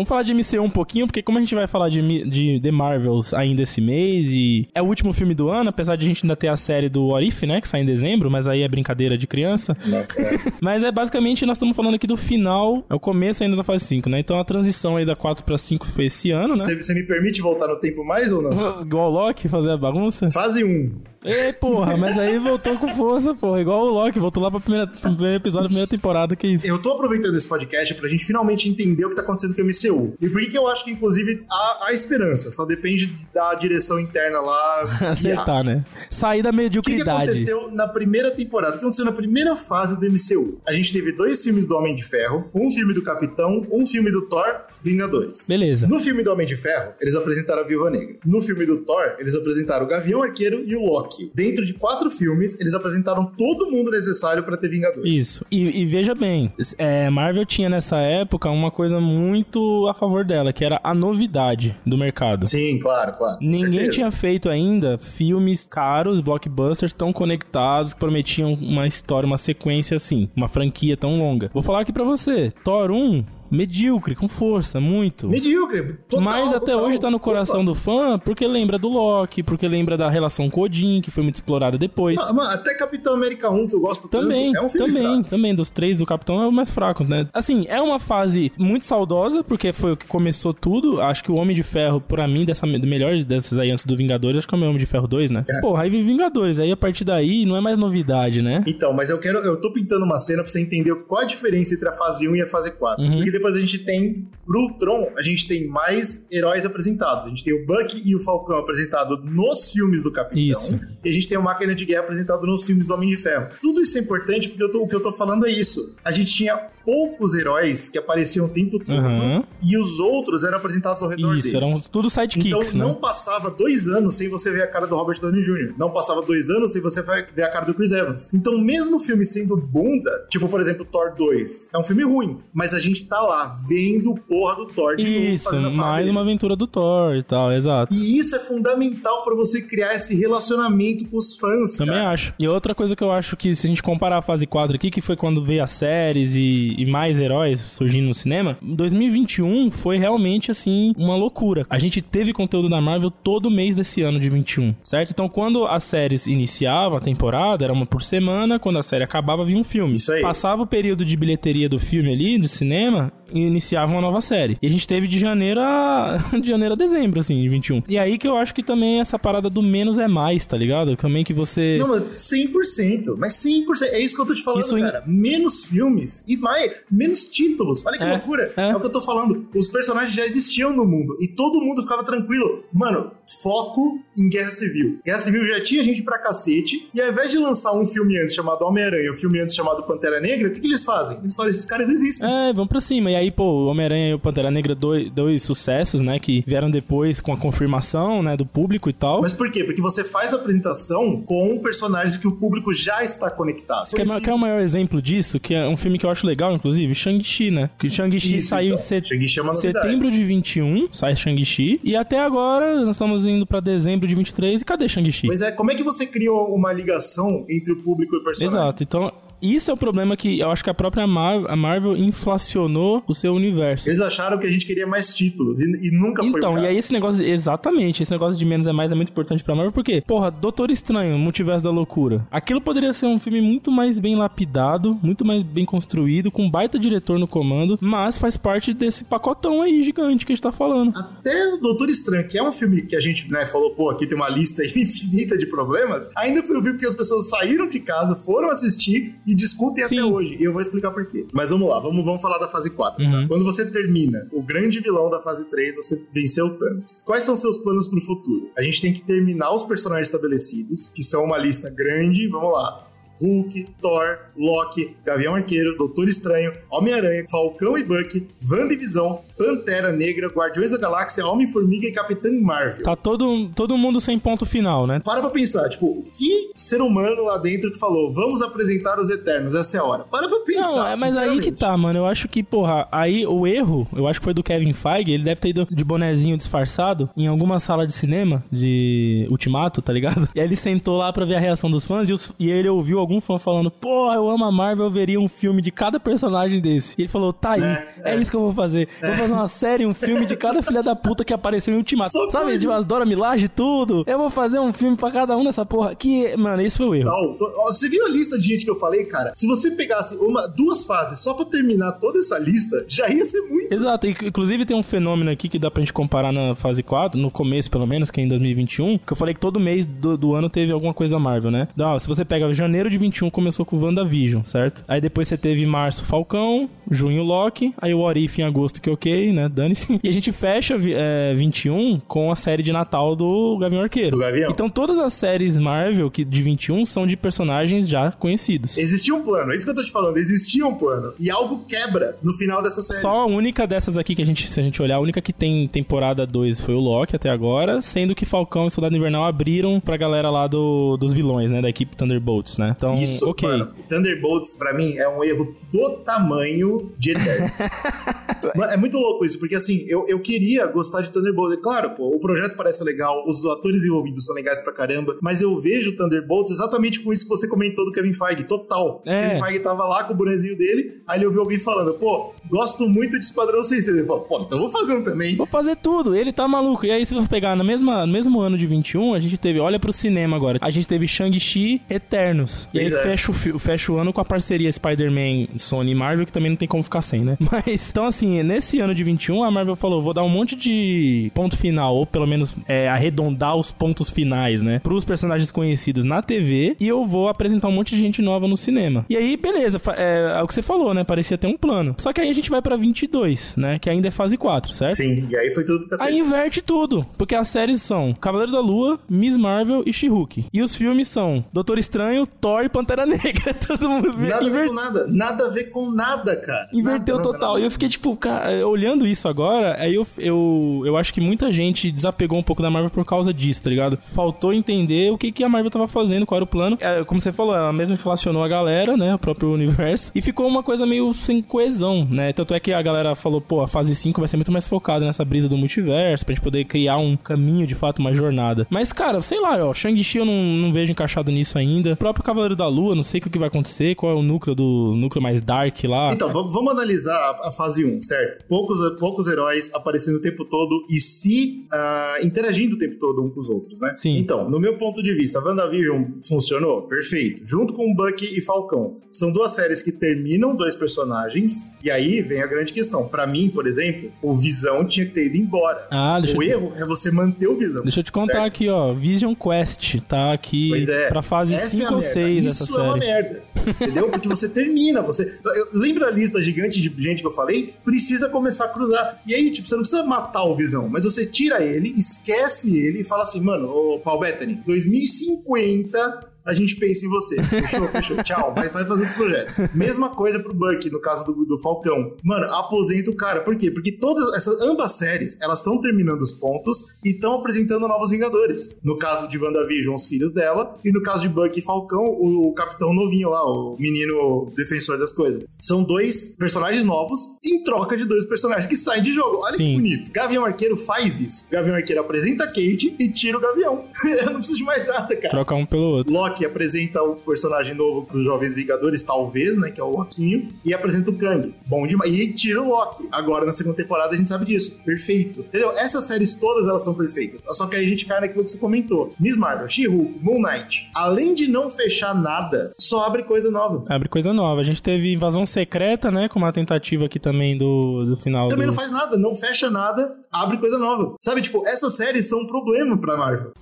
Vamos falar de MCU um pouquinho, porque como a gente vai falar de, de The Marvels ainda esse mês, e é o último filme do ano, apesar de a gente ainda ter a série do What If, né? Que sai em dezembro, mas aí é brincadeira de criança. Nossa, é. Mas é basicamente, nós estamos falando aqui do final, é o começo ainda da fase 5, né? Então a transição aí da 4 pra 5 foi esse ano, né? Você, me permite voltar no tempo mais ou não? Igual o Loki fazer a bagunça? Fase 1. Ei, porra, mas aí voltou com força, porra. Igual o Loki, voltou lá pra primeira, pro primeiro episódio primeira temporada, que isso. Eu tô aproveitando esse podcast pra gente finalmente entender o que tá acontecendo com o MCU. E por que, que eu acho que, inclusive, há, há esperança? Só depende da direção interna lá. Acertar, né? Sair da O que, que mediocridade. aconteceu na primeira temporada? O que aconteceu na primeira fase do MCU? A gente teve dois filmes do Homem de Ferro, um filme do Capitão, um filme do Thor, Vingadores. Beleza. No filme do Homem de Ferro, eles apresentaram a Viúva Negra. No filme do Thor, eles apresentaram o Gavião Arqueiro e o Loki. Dentro de quatro filmes, eles apresentaram todo mundo necessário pra ter Vingadores. Isso. E, e veja bem, é, Marvel tinha nessa época uma coisa muito a favor dela, que era a novidade do mercado. Sim, claro, claro. Ninguém certeza. tinha feito ainda filmes caros, blockbusters tão conectados, que prometiam uma história, uma sequência assim, uma franquia tão longa. Vou falar aqui pra você, Thor 1, medíocre, com força, muito. Medíocre. Total, Mas até total. hoje tá no coração do fã porque lembra do Loki, porque lembra da relação com Odin, que foi muito explorada depois. Ah, mano, até Capitão América 1, que eu gosto Também, tanto, é um filme também, fraco. também. Dos três do Capitão é o mais fraco, né? Assim, é uma fase muito saudosa, porque foi o que começou tudo. Acho que o Homem de Ferro, pra mim, dessa melhor dessas aí antes do Vingadores, acho que é o Homem de Ferro 2, né? É. Porra, aí vem Vingadores. Aí a partir daí não é mais novidade, né? Então, mas eu quero. Eu tô pintando uma cena pra você entender qual a diferença entre a fase 1 e a fase 4. Uhum. Porque depois a gente tem. Pro Tron, a gente tem mais heróis apresentados. A gente tem o Bucky e o Falcão apresentado nos filmes do Capitão. Isso. E a gente tem o Máquina de Guerra apresentado nos filmes do Homem de Ferro. Tudo isso é importante porque tô- o que eu tô falando é isso. A gente tinha poucos heróis que apareciam o tempo todo. Aham. E os outros eram apresentados ao redor Isso, deles. eram tudo Então sidekicks, não né? passava dois anos sem você ver a cara do Robert Downey Jr. Não passava dois anos sem você ver a cara do Chris Evans. Então, mesmo o filme sendo bunda, tipo, por exemplo, Thor 2, é um filme ruim, mas a gente tá lá vendo porra do Thor de novo Isso, fala mais uma aventura do Thor e tal, exato. E isso é fundamental pra você criar esse relacionamento com os fãs, Também cara. acho. E outra coisa que eu acho que, se a gente comparar a fase 4 aqui, que foi quando veio as séries e, e mais heróis surgindo no cinema, 2021 foi realmente, assim, uma loucura. A gente teve conteúdo da Marvel todo mês desse ano de 21, certo? Então, quando as séries iniciavam a temporada, era uma por semana, quando a série acabava, vinha um filme. Isso aí. Passava o período de bilheteria do filme ali, de cinema, iniciava uma nova série. E a gente teve de janeiro a, de janeiro a dezembro, assim, de 21. E aí que eu acho que também essa parada do menos é mais, tá ligado? Também que você... Não, mas 100%. Mas 100%. É isso que eu tô te falando, Isso cara. Menos filmes e mais, menos títulos. Olha que É, loucura. é. É. o que eu tô falando. Os personagens já existiam no mundo e todo mundo ficava tranquilo. Mano, foco em Guerra Civil. Guerra Civil já tinha gente pra cacete e ao invés de lançar um filme antes chamado Homem-Aranha e um filme antes chamado Pantera Negra, o que, que eles fazem? Eles falam, esses caras existem. É, vamos pra cima. E aí, pô, Homem-Aranha e o Pantera Negra, dois, dois sucessos, né? Que vieram depois com a confirmação, né? Do público e tal. Mas por quê? Porque você faz a apresentação com personagens que o público já está conectado. Quer, isso- quer o maior exemplo disso? Que é um filme que eu acho legal, inclusive? Shang-Chi, né? Que Shang-Chi saiu então. em set- Shang-Chi é setembro de 21, sai Shang-Chi. E até agora, nós estamos indo pra dezembro de 23. E cadê Shang-Chi? Pois é, como é que você cria uma ligação entre o público e o personagem? Exato, então isso é o problema que eu acho que a própria Mar a Marvel inflacionou o seu universo. Eles acharam que a gente queria mais títulos e, e nunca foi o Então, e aí esse negócio, exatamente, esse negócio de menos é mais é muito importante pra Marvel, porque, porra, Doutor Estranho, Multiverso da Loucura. Aquilo poderia ser um filme muito mais bem lapidado, muito mais bem construído, com um baita diretor no comando, mas faz parte desse pacotão aí gigante que a gente tá falando. Até o Doutor Estranho, que é um filme que a gente né, falou, pô, aqui tem uma lista infinita de problemas, ainda foi um filme que as pessoas saíram de casa, foram assistir e discutem Sim. até hoje. E eu vou explicar por quê. Mas vamos lá, vamos, vamos falar da fase 4. tá? Uhum. Quando você termina o grande vilão da fase 3, você venceu o Thanos. Quais são seus planos pro futuro? A gente tem que terminar os personagens estabelecidos, que são uma lista grande. Vamos lá. Hulk, Thor, Loki, Gavião Arqueiro, Doutor Estranho, Homem-Aranha, Falcão e Bucky, WandaVisão, Pantera Negra, Guardiões da Galáxia, Homem-Formiga e Capitã Marvel. Tá todo, todo mundo sem ponto final, né? Para pra pensar, tipo, que ser humano lá dentro que falou, vamos apresentar os Eternos, essa é a hora. Para pra pensar. Não, é, mas aí que tá, mano. Eu acho que, porra, aí o erro, eu acho que foi do Kevin Feige, ele deve ter ido de bonezinho disfarçado em alguma sala de cinema de Ultimato, tá ligado? E aí ele sentou lá pra ver a reação dos fãs e, os- e ele ouviu algum fã falando, porra, eu amo a Marvel, eu veria um filme de cada personagem desse. E ele falou, tá aí, é, É, isso que eu vou fazer. Eu Vou fazer uma série, um filme de cada filha da puta que apareceu em Ultimato. Só Sabe, pode. tipo, as Dora Milaje, tudo. Eu vou fazer um filme pra cada um dessa porra. Que, mano, esse foi o erro. Não, tô- ó, você viu a lista de gente que eu falei, cara? Se você pegasse uma, duas fases só pra terminar toda essa lista, já ia ser muito. Exato, e, inclusive tem um fenômeno aqui que dá pra gente comparar na fase 4, no começo pelo menos, que é em 2021, que eu falei que todo mês do, do ano teve alguma coisa Marvel, né? Então, ó, se você pega janeiro de 21, começou com WandaVision, certo? Aí depois você teve março Falcão, junho Loki, aí o What If em agosto, que ok, né? Dane-se. E a gente fecha é, 21 com a série de Natal do Gavião Arqueiro. Do Gavião. Então todas as séries Marvel que, de 21 são de personagens já conhecidos. Existia um plano, é isso que eu tô te falando, existia um plano. E algo quebra no final dessa série. Só a única dessas aqui que a gente, se a gente olhar, a única que tem temporada 2 foi o Loki até agora, sendo que Falcão e Soldado Invernal abriram pra galera lá do, dos vilões, né, da equipe Thunderbolts, né? Então, Isso, ok. mano, Thunderbolts, pra mim, é um erro do tamanho de Eterno. É muito louco isso, porque assim, eu, eu queria gostar de Thunderbolts. É Claro, pô, o projeto parece legal, os atores envolvidos são legais pra caramba, mas eu vejo Thunderbolts exatamente com isso que você comentou do Kevin Feige, total. É. Kevin Feige tava lá com o bonezinho dele, aí ele ouviu alguém falando, pô, gosto muito de Esquadrão Suicida. Ele falou, pô, então eu vou fazer um também. Vou fazer tudo, ele tá maluco. E aí, se você pegar no, mesma, no mesmo ano de 21, a gente teve, olha pro cinema agora, a gente teve Shang-Chi Eternos. E aí é. fecha, o, fecha o ano com a parceria Spider-Man, Sony e Marvel, que também não tem como ficar sem, né? Mas, então assim, nesse ano de 21, a Marvel falou, vou dar um monte de ponto final, ou pelo menos é, arredondar os pontos finais, né? Pros personagens conhecidos na TV, e eu vou apresentar um monte de gente nova no cinema. E aí, beleza, é, é o que você falou, né? Parecia ter um plano. Só que aí a gente vai pra 22, né? Que ainda é fase 4, certo? Sim, e aí foi tudo pra Aí inverte tudo, porque as séries são Cavaleiro da Lua, Miss Marvel e She-Hulk. E os filmes são Doutor Estranho, Thor e Pantera Negra. Todo mundo Nada a ver com nada. Nada a ver com nada, cara. Inverteu Nada, nada, total. nada. E eu fiquei tipo, cara, olhando isso agora, aí eu, eu, eu acho que muita gente desapegou um pouco da Marvel por causa disso, tá ligado? Faltou entender o que, que a Marvel tava fazendo, qual era o plano. É, como você falou, ela mesma inflacionou a galera, né? O próprio universo. E ficou uma coisa meio sem coesão, né? Tanto é que a galera falou, pô, a fase 5 vai ser muito mais focada nessa brisa do multiverso, pra gente poder criar um caminho, de fato, uma jornada. Mas, cara, sei lá, ó, Shang-Chi eu não, não vejo encaixado nisso ainda. O próprio Cavaleiro da Lua, não sei o que vai acontecer, qual é o núcleo do núcleo mais dark lá. Então, vamos, analisar a fase 1, certo? Poucos, poucos heróis aparecendo o tempo todo e se ah, interagindo o tempo todo um com os outros, né? Sim. Então, no meu ponto de vista, WandaVision funcionou? Perfeito. Junto com Bucky e Falcão. São duas séries que terminam dois personagens e aí vem a grande questão. Pra mim, por exemplo, o Visão tinha que ter ido embora. Ah, deixa o eu, erro é você manter o Visão. deixa eu te contar certo? aqui, ó. Vision Quest tá aqui Pois é. pra fase Essa 5 é ou merda. 6 Isso dessa é uma série. merda. Entendeu? Porque você termina, você. Eu, lembra a lista gigante de gente que eu falei? Precisa começar a cruzar. E aí, tipo, você não precisa matar o Visão, mas você tira ele, esquece ele e fala assim, mano, ô Paul Bettany, 2050 a gente pensa em você. Fechou, fechou. Tchau. Vai, vai fazer os projetos. Mesma coisa pro Bucky, no caso do, do Falcão. Mano, aposenta o cara. Por quê? Porque todas essas ambas séries, elas estão terminando os pontos e estão apresentando novos Vingadores. No caso de WandaVision, os filhos dela. E no caso de Bucky e Falcão, o, o capitão novinho lá, o menino defensor das coisas. São dois personagens novos em troca de dois personagens que saem de jogo. Olha Sim. que bonito. Gavião Arqueiro faz isso. Gavião Arqueiro apresenta a Kate e tira o Gavião. Eu não preciso de mais nada, cara. Troca um pelo outro. Loki Loki apresenta o personagem novo dos Jovens Vingadores, talvez, né? Que é o Loquinho. E apresenta o Kang. Bom demais. E tira o Loki. Agora, na segunda temporada, a gente sabe disso. Perfeito. Entendeu? Essas séries todas, elas são perfeitas. Só que aí a gente cai naquilo que você comentou. Miss Marvel, She-Hulk, Moon Knight. Além de não fechar nada, só abre coisa nova. Abre coisa nova. A gente teve Invasão Secreta, né? Com uma tentativa aqui também do, do final Também do... não faz nada, não fecha nada, abre coisa nova. Sabe, tipo, essas séries são um problema pra Marvel.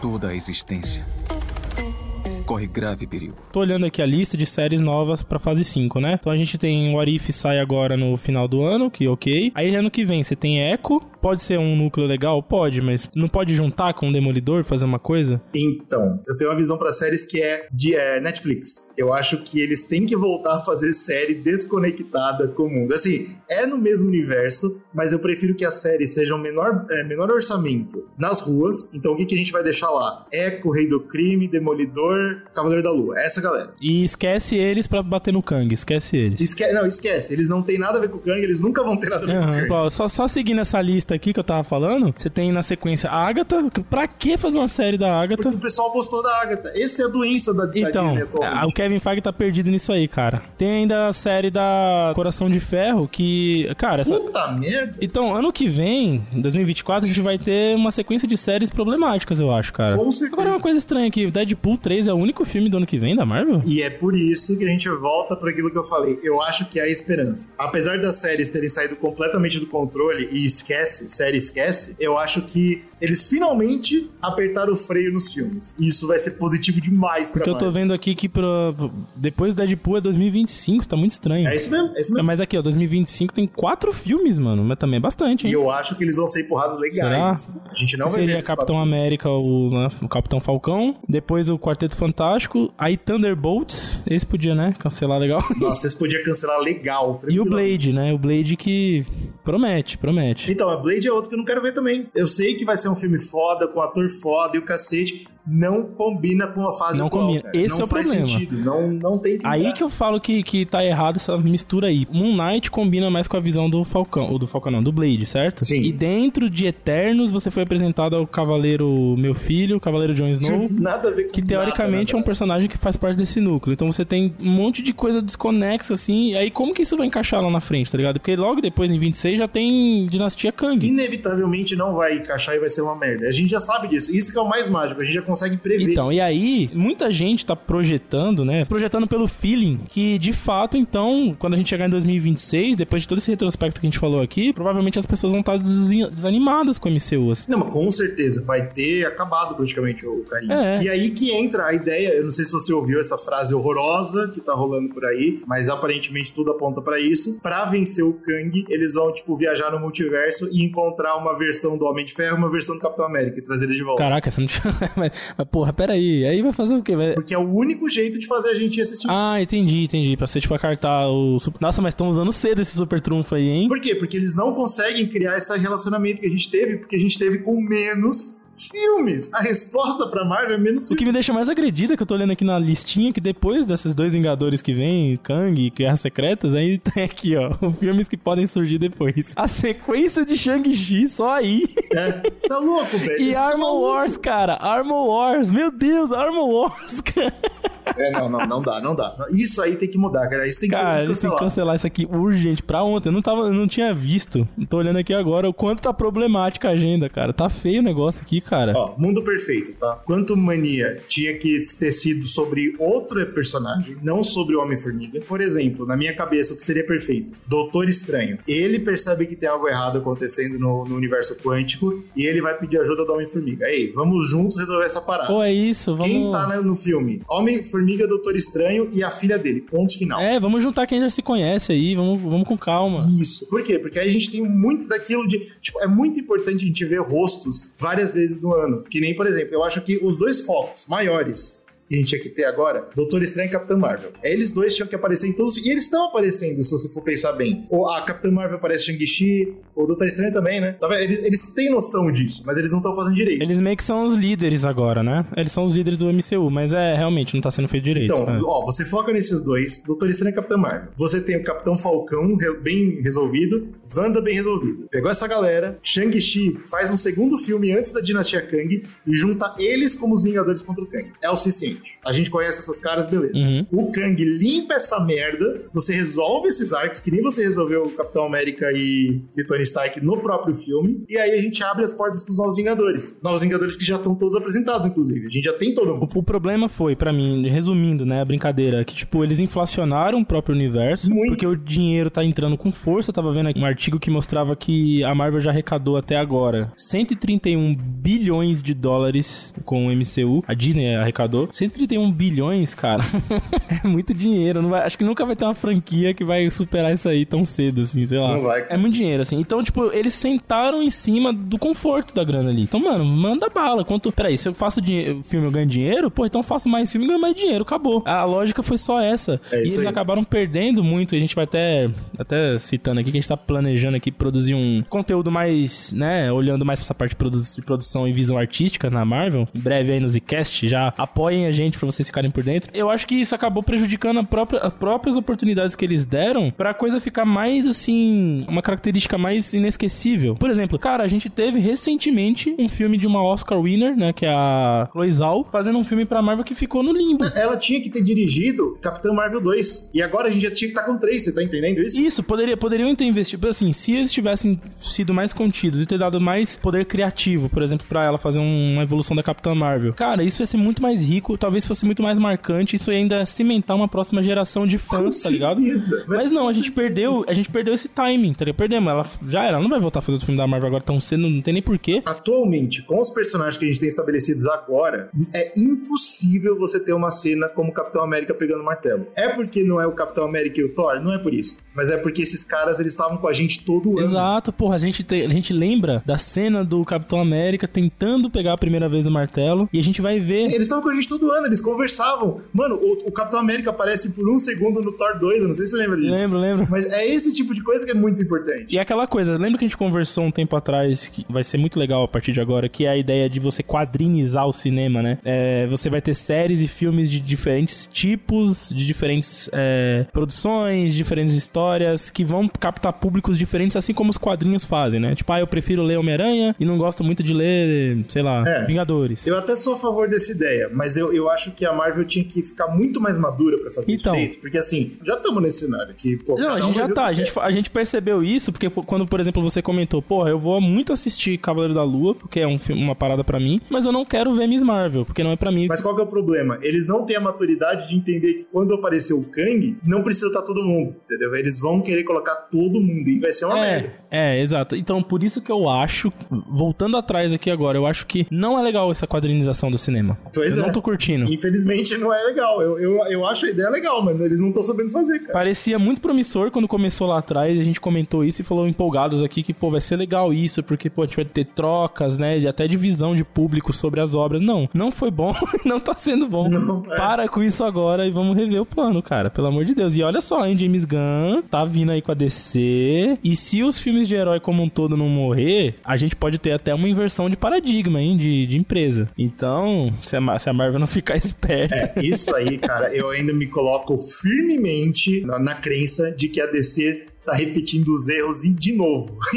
Toda a existência corre grave perigo. Tô olhando aqui a lista de séries novas pra fase 5, né? Então a gente tem o Arif sai agora no final do ano, que ok. Aí ano que vem você tem Echo, pode ser um núcleo legal? Pode, mas não pode juntar com o Demolidor, fazer uma coisa? Então, eu tenho uma visão pra séries que é de é, Netflix. Eu acho que eles têm que voltar a fazer série desconectada com o mundo. Assim, é no mesmo universo, mas eu prefiro que a série seja um menor, é, menor orçamento nas ruas. Então o que, que a gente vai deixar lá? Echo, Rei do Crime, Demolidor, Cavaleiro da Lua. Essa galera. E esquece eles pra bater no Kang, esquece eles. Esque não, esquece. Eles não têm nada a ver com o Kang, eles nunca vão ter nada a ver Uhum, com o Kang. só, só seguindo essa lista aqui que eu tava falando, você tem na sequência a Agatha. Pra que fazer uma série da Agatha? Porque o pessoal gostou da Agatha. Essa é a doença da, da Então, Disney atualmente. a- o Kevin Feige tá perdido nisso aí, cara. Tem ainda a série da Coração de Ferro, que. Cara, essa. Puta merda. Então, ano que vem, em 2024, a gente vai ter uma sequência de séries problemáticas, eu acho, cara. Com certeza. Agora, uma coisa estranha aqui: Deadpool 3 é o único filme do ano que vem da Marvel? E é por isso que a gente volta para aquilo que eu falei. Eu acho que há esperança. Apesar das séries terem saído completamente do controle e esquece, série esquece, eu acho que eles finalmente apertaram o freio nos filmes. E isso vai ser positivo demais pra Porque eu tô vendo aqui que pro... depois do Deadpool é 2025, tá muito estranho. É isso mesmo, é isso É, mesmo. Mas aqui, ó, 2025 tem quatro filmes, mano. Mas também é bastante, E hein? eu acho que eles vão ser empurrados legais. Será? assim. A gente não vai ver Seria Capitão. América, o, né, o Capitão Falcão. Depois o Quarteto Fantástico. Aí Thunderbolts. Esse podia, né? Cancelar legal. Nossa, vocês podiam cancelar legal. E o. Blade, né? O Blade que promete, promete. Então, a Blade é outro que eu não quero ver também. Eu sei que vai ser um filme foda, com ator foda e o cacete. Não combina com a fase Não atual, combina. cara. Esse não é o problema. sentido. Não, não tem que Aí que eu falo que, que tá errado essa mistura aí. Moon Knight combina mais com a visão do Falcão, ou do Falcão não, do Blade, certo? Sim. E dentro de Eternos você foi apresentado ao Cavaleiro Meu Filho, o Cavaleiro Jon Snow. Nada a ver com Que teoricamente é um personagem que faz parte desse núcleo. Então você tem um monte de coisa desconexa, assim. E aí como que isso vai encaixar lá na frente, tá ligado? Porque logo depois, em 26, já tem Dinastia Kang. Inevitavelmente não vai encaixar e vai ser uma merda. A gente já sabe disso. Isso que é o mais mágico. A gente já consegue prever. Então, e aí, muita gente tá projetando, né? Projetando pelo feeling que, de fato, então, quando a gente chegar em 2026, depois de todo esse retrospecto que a gente falou aqui, provavelmente as pessoas vão estar des- desanimadas com o MCU, assim. Não, mas com certeza. Vai ter acabado praticamente o carinho. É. E aí que entra a ideia. Eu não sei se você ouviu essa frase horrorosa que tá rolando por aí, mas aparentemente tudo aponta pra isso. Pra vencer o Kang, eles vão, tipo, viajar no multiverso e encontrar uma versão do Homem de Ferro e uma versão do Capitão América e trazer eles de volta. Caraca, você não tinha. mas, porra, peraí. Aí vai fazer o quê? Vai- Porque é o único jeito de fazer a gente assistir. Ah, entendi, entendi. Pra ser, tipo, a cartar o. Nossa, mas estão usando cedo esse super trunfo aí, hein? Por quê? Porque eles não conseguem criar esse relacionamento que a gente teve, porque a gente teve com menos filmes. A resposta pra Marvel é menos O que me deixa mais agredida, que eu tô olhando aqui na listinha, que depois desses dois Vingadores que vem, Kang e Guerras Secretas, aí tem aqui, ó, filmes que podem surgir depois. A sequência de Shang-Chi, só aí. É. Tá louco, velho. E tá Armor maluco. Wars, cara. Armor Wars. Meu Deus, Armor Wars, cara. É, não, não, não dá, não dá. Isso aí tem que mudar, cara. Isso tem que Cara, ser eles têm que cancelar isso aqui urgente pra ontem. Eu não, tava, eu não tinha visto. Tô olhando aqui agora o quanto tá problemática a agenda, cara. Tá feio o negócio aqui, cara. Ó, mundo perfeito, tá? Quanto Mania tinha que ter sido sobre outro personagem, não sobre o Homem-Formiga. Por exemplo, na minha cabeça, o que seria perfeito? Doutor Estranho. Ele percebe que tem algo errado acontecendo no, no universo quântico e ele vai pedir ajuda do Homem-Formiga. Ei, vamos juntos resolver essa parada. Pô, é isso, vamos... Quem tá né, no filme? Homem-Formiga, Doutor Estranho e a filha dele. Ponto final. É, vamos juntar quem já se conhece aí, vamos, vamos com calma. Isso. Por quê? Porque aí a gente tem muito daquilo de. Tipo, é muito importante a gente ver rostos várias vezes no ano. Que nem, por exemplo, eu acho que os dois focos maiores que a gente tinha que ter agora, Doutor Estranho e Capitã Marvel. Eles dois tinham que aparecer em todos. E eles estão aparecendo, se você for pensar bem. Ou a Capitã Marvel aparece Shang-Chi, o Doutor Estranho também, né? Tá? Eles, eles têm noção disso, mas eles não estão fazendo direito. Eles meio que são os líderes agora, né? Eles são os líderes do MCU, mas é, realmente, não tá sendo feito direito. Então, é. ó, você foca nesses dois, Doutor Estranho e Capitão Marvel. Você tem o Capitão Falcão bem resolvido, Wanda bem resolvido. Pegou essa galera, Shang-Chi faz um segundo filme antes da Dinastia Kang e junta eles como os Vingadores contra o Kang. É o suficiente. A gente conhece essas caras, beleza. Uhum. O Kang limpa essa merda, você resolve esses arcos, que nem você resolveu o Capitão América e, e Tony Stark no próprio filme, e aí a gente abre as portas pros Novos Vingadores. Novos Vingadores que já estão todos apresentados, inclusive. A gente já tem todo mundo. O, o problema foi, pra mim, resumindo, né, a brincadeira, que, tipo, eles inflacionaram o próprio universo, Muito. porque o dinheiro tá entrando com força. Eu tava vendo aqui um artigo que mostrava que a Marvel já arrecadou até agora 131 bilhões de dólares com o MCU. A Disney arrecadou. 131 bilhões, cara, é muito dinheiro. Não vai- acho que nunca vai ter uma franquia que vai superar isso aí tão cedo, assim, sei lá. Não vai. É muito dinheiro, assim. Então, tipo, eles sentaram em cima do conforto da grana ali. Então, mano, manda bala. Quanto. Peraí, se eu faço dinhe- filme eu ganho dinheiro, pô, então eu faço mais filme e ganho mais dinheiro. Acabou. A lógica foi só essa. É e eles aí. acabaram perdendo muito. A gente vai até, até citando aqui que a gente tá planejando aqui produzir um conteúdo mais, né, olhando mais pra essa parte de, produ- de produção e visão artística na Marvel. Em breve aí no Zcast, já apoiem a gente pra vocês ficarem por dentro. Eu acho que isso acabou prejudicando a própria, as próprias oportunidades que eles deram pra coisa ficar mais, assim, uma característica mais inesquecível. Por exemplo, cara, a gente teve recentemente um filme de uma Oscar winner, né, que é a Chloe Zhao, fazendo um filme pra Marvel que ficou no limbo. Ela tinha que ter dirigido Capitão Marvel 2. E agora a gente já tinha que estar com 3, você tá entendendo isso? Isso, poderia, poderiam ter investido. Assim, se eles tivessem sido mais contidos e ter dado mais poder criativo, por exemplo, pra ela fazer um- uma evolução da Capitã Marvel, cara, isso ia ser muito mais rico, talvez fosse muito mais marcante, isso ia ainda cimentar uma próxima geração de fãs, tá ligado? Mas, Mas- não, a gente perdeu, a gente perdeu esse timing, tá ligado? Perdemos, ela já era, ela não vai voltar a fazer outro filme da Marvel agora tão cedo, não tem nem porquê. Atualmente, com os personagens que a gente tem estabelecidos agora, é impossível você ter uma cena como o Capitão América pegando o martelo. É porque não é o Capitão América e o Thor? Não é por isso. Mas é porque esses caras, eles estavam com a gente todo ano. Exato, porra, a gente, te- a gente lembra da cena do Capitão América tentando pegar a primeira vez o martelo, e a gente vai ver Eles estavam com a gente todo ano, eles conversavam. Mano, o, o Capitão América aparece por um segundo no Thor 2, eu não sei se você lembra disso. Lembro, lembro. Mas é esse tipo de coisa que é muito importante. E é aquela coisa, lembra que a gente conversou um tempo atrás, que vai ser muito legal a partir de agora, que é a ideia de você quadrinizar o cinema, né? É, você vai ter séries e filmes de diferentes tipos, de diferentes é, produções, diferentes histórias, que vão captar públicos diferentes, assim como os quadrinhos fazem, né? Tipo, ah, eu prefiro ler Homem-Aranha e não gosto muito de ler, sei lá, É. Vingadores. Eu até sou a favor dessa ideia, mas eu, eu acho que a Marvel tinha que ficar muito mais madura pra fazer Então. direito. Porque assim, já estamos nesse cenário que, pô, Não, a um gente já vai ver tá. A gente, a gente percebeu isso porque quando, por exemplo, você comentou, porra, eu vou muito assistir Cavaleiro da Lua, porque é um filme- uma parada pra mim, mas eu não quero ver Miss Marvel, porque não é pra mim. Mas qual que é o problema? Eles não têm a maturidade de entender que quando aparecer o Kang, não precisa estar todo mundo, entendeu? Eles vão querer colocar todo mundo e vai ser uma merda. É, é, exato. Então, por isso que eu acho, voltando atrás aqui agora, eu acho que não é legal essa quadrinização do cinema. Pois eu é. não tô curtindo. Infelizmente não é legal. Eu, eu, eu acho a ideia legal, mas eles não estão sabendo fazer, cara. Parecia muito promissor quando começou lá atrás, a gente comentou isso e falou empolgados aqui que, pô, vai ser legal isso, porque, pô, a gente vai ter trocas, né, até de visão de público sobre as obras. Não, não foi bom, não tá sendo bom. Não, é. Para com isso agora e vamos rever o plano, cara, pelo amor de Deus. E olha só, hein, James Gunn tá vindo aí com a DC, e se os filmes de herói como um todo não morrer, a gente pode ter até uma inversão de paradigma, hein, de, de empresa. Então, se a, se a Marvel não ficar esperta... É, isso aí, cara, eu ainda me coloco firmemente na, na crença de que a DC tá repetindo os erros de novo.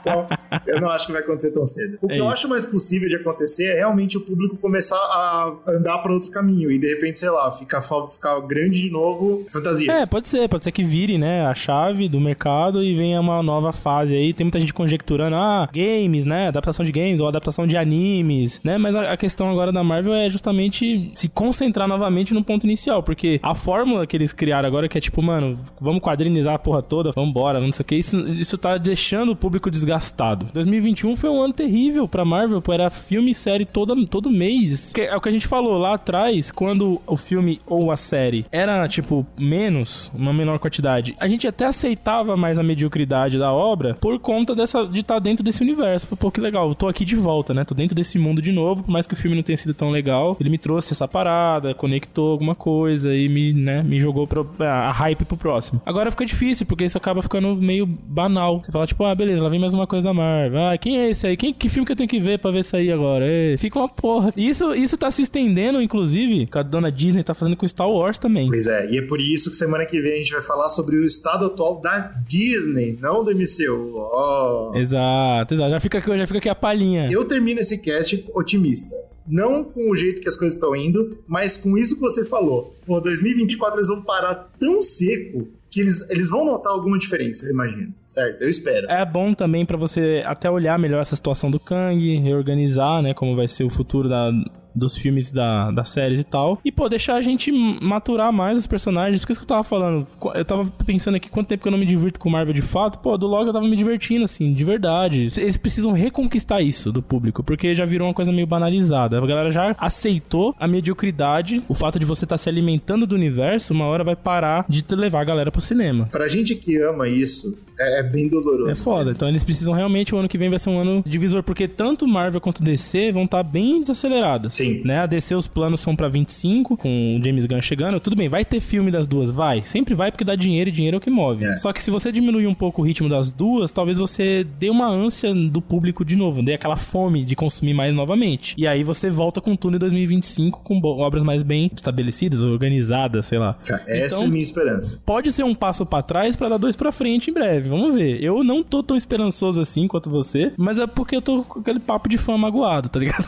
Então, eu não acho que vai acontecer tão cedo. O que É eu acho mais possível de acontecer é realmente o público começar a andar para outro caminho e de repente, sei lá, ficar, ficar grande de novo, fantasia. É, pode ser, pode ser que vire, né, a chave do mercado e venha uma nova fase aí. Tem muita gente conjecturando, ah, games, né, adaptação de games ou adaptação de animes, né, mas a, a questão agora da Marvel é justamente se concentrar novamente no ponto inicial, porque a fórmula que eles criaram agora, que é tipo, mano, vamos quadrinizar porra toda, vambora, não sei o que, isso, isso tá deixando o público desgastado. 2021 foi um ano terrível pra Marvel, pô, era filme e série toda, todo mês. Que é o que a gente falou lá atrás, quando o filme ou a série era, tipo, menos, uma menor quantidade, a gente até aceitava mais a mediocridade da obra por conta dessa, de estar dentro desse universo. Pô, que legal, tô aqui de volta, né? Tô dentro desse mundo de novo, por mais que o filme não tenha sido tão legal, ele me trouxe essa parada, conectou alguma coisa e me, né, me jogou pro, a hype pro próximo. Agora fica difícil, porque isso acaba ficando meio banal. Você fala, tipo, ah, beleza, lá vem mais uma coisa da Marvel. Ah, quem é esse aí? Quem, que filme que eu tenho que ver pra ver sair agora? Ê, fica uma porra. E Isso, isso tá se estendendo, inclusive, que a dona Disney tá fazendo com Star Wars também. Pois é, e é por isso que semana que vem a gente vai falar sobre o estado atual da Disney, não do MCU. Ó. Exato, exato. Já fica, aqui- já fica aqui a palhinha. Eu termino esse cast otimista. Não com o jeito que as coisas estão indo, mas com isso que você falou. Pô, 2024 eles vão parar tão seco que eles, eles vão notar alguma diferença, eu imagino. Certo? Eu espero. É bom também para você até olhar melhor essa situação do Kang, reorganizar, né, como vai ser o futuro da, dos filmes da, das séries e tal. E, pô, deixar a gente maturar mais os personagens. Por isso que eu tava falando. Eu tava pensando aqui quanto tempo que eu não me divirto com Marvel de fato. Pô, do logo eu tava me divertindo, assim, de verdade. Eles precisam reconquistar isso do público, porque já virou uma coisa meio banalizada. A galera já aceitou a mediocridade, o fato de você estar tá se alimentando do universo, uma hora vai parar de te levar a galera pro cinema. Pra gente que ama isso, é, é, bem doloroso. É foda. Então eles precisam realmente, o ano que vem vai ser um ano divisor, porque tanto Marvel quanto DC vão estar tá bem desacelerados. Sim. Né? A DC, os planos são pra 25, com o James Gunn chegando. Tudo bem, vai ter filme das duas? Vai. Sempre vai, porque dá dinheiro e dinheiro é o que move. É. Só que se você diminuir um pouco o ritmo das duas, talvez você dê uma ânsia do público de novo, dê aquela fome de consumir mais novamente. E aí você volta com tudo em 2025 com obras mais bem estabelecidas, organizadas, sei lá. Cara, essa então, é a minha esperança. Pode ser um passo para trás para dar dois para frente em breve vamos ver. Eu não tô tão esperançoso assim quanto você, mas é porque eu tô com aquele papo de fã magoado, tá ligado?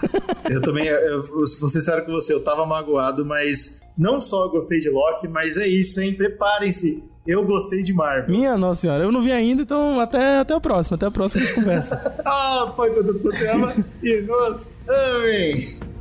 eu também, eu, vou ser sincero com você, eu tava magoado, mas não só gostei de Loki, mas é isso, hein? Preparem-se. Eu gostei de Marvel. Minha nossa senhora, eu não vi ainda, então até, até o próximo, até a próxima conversa. ah, pai, que você ama e nós amém.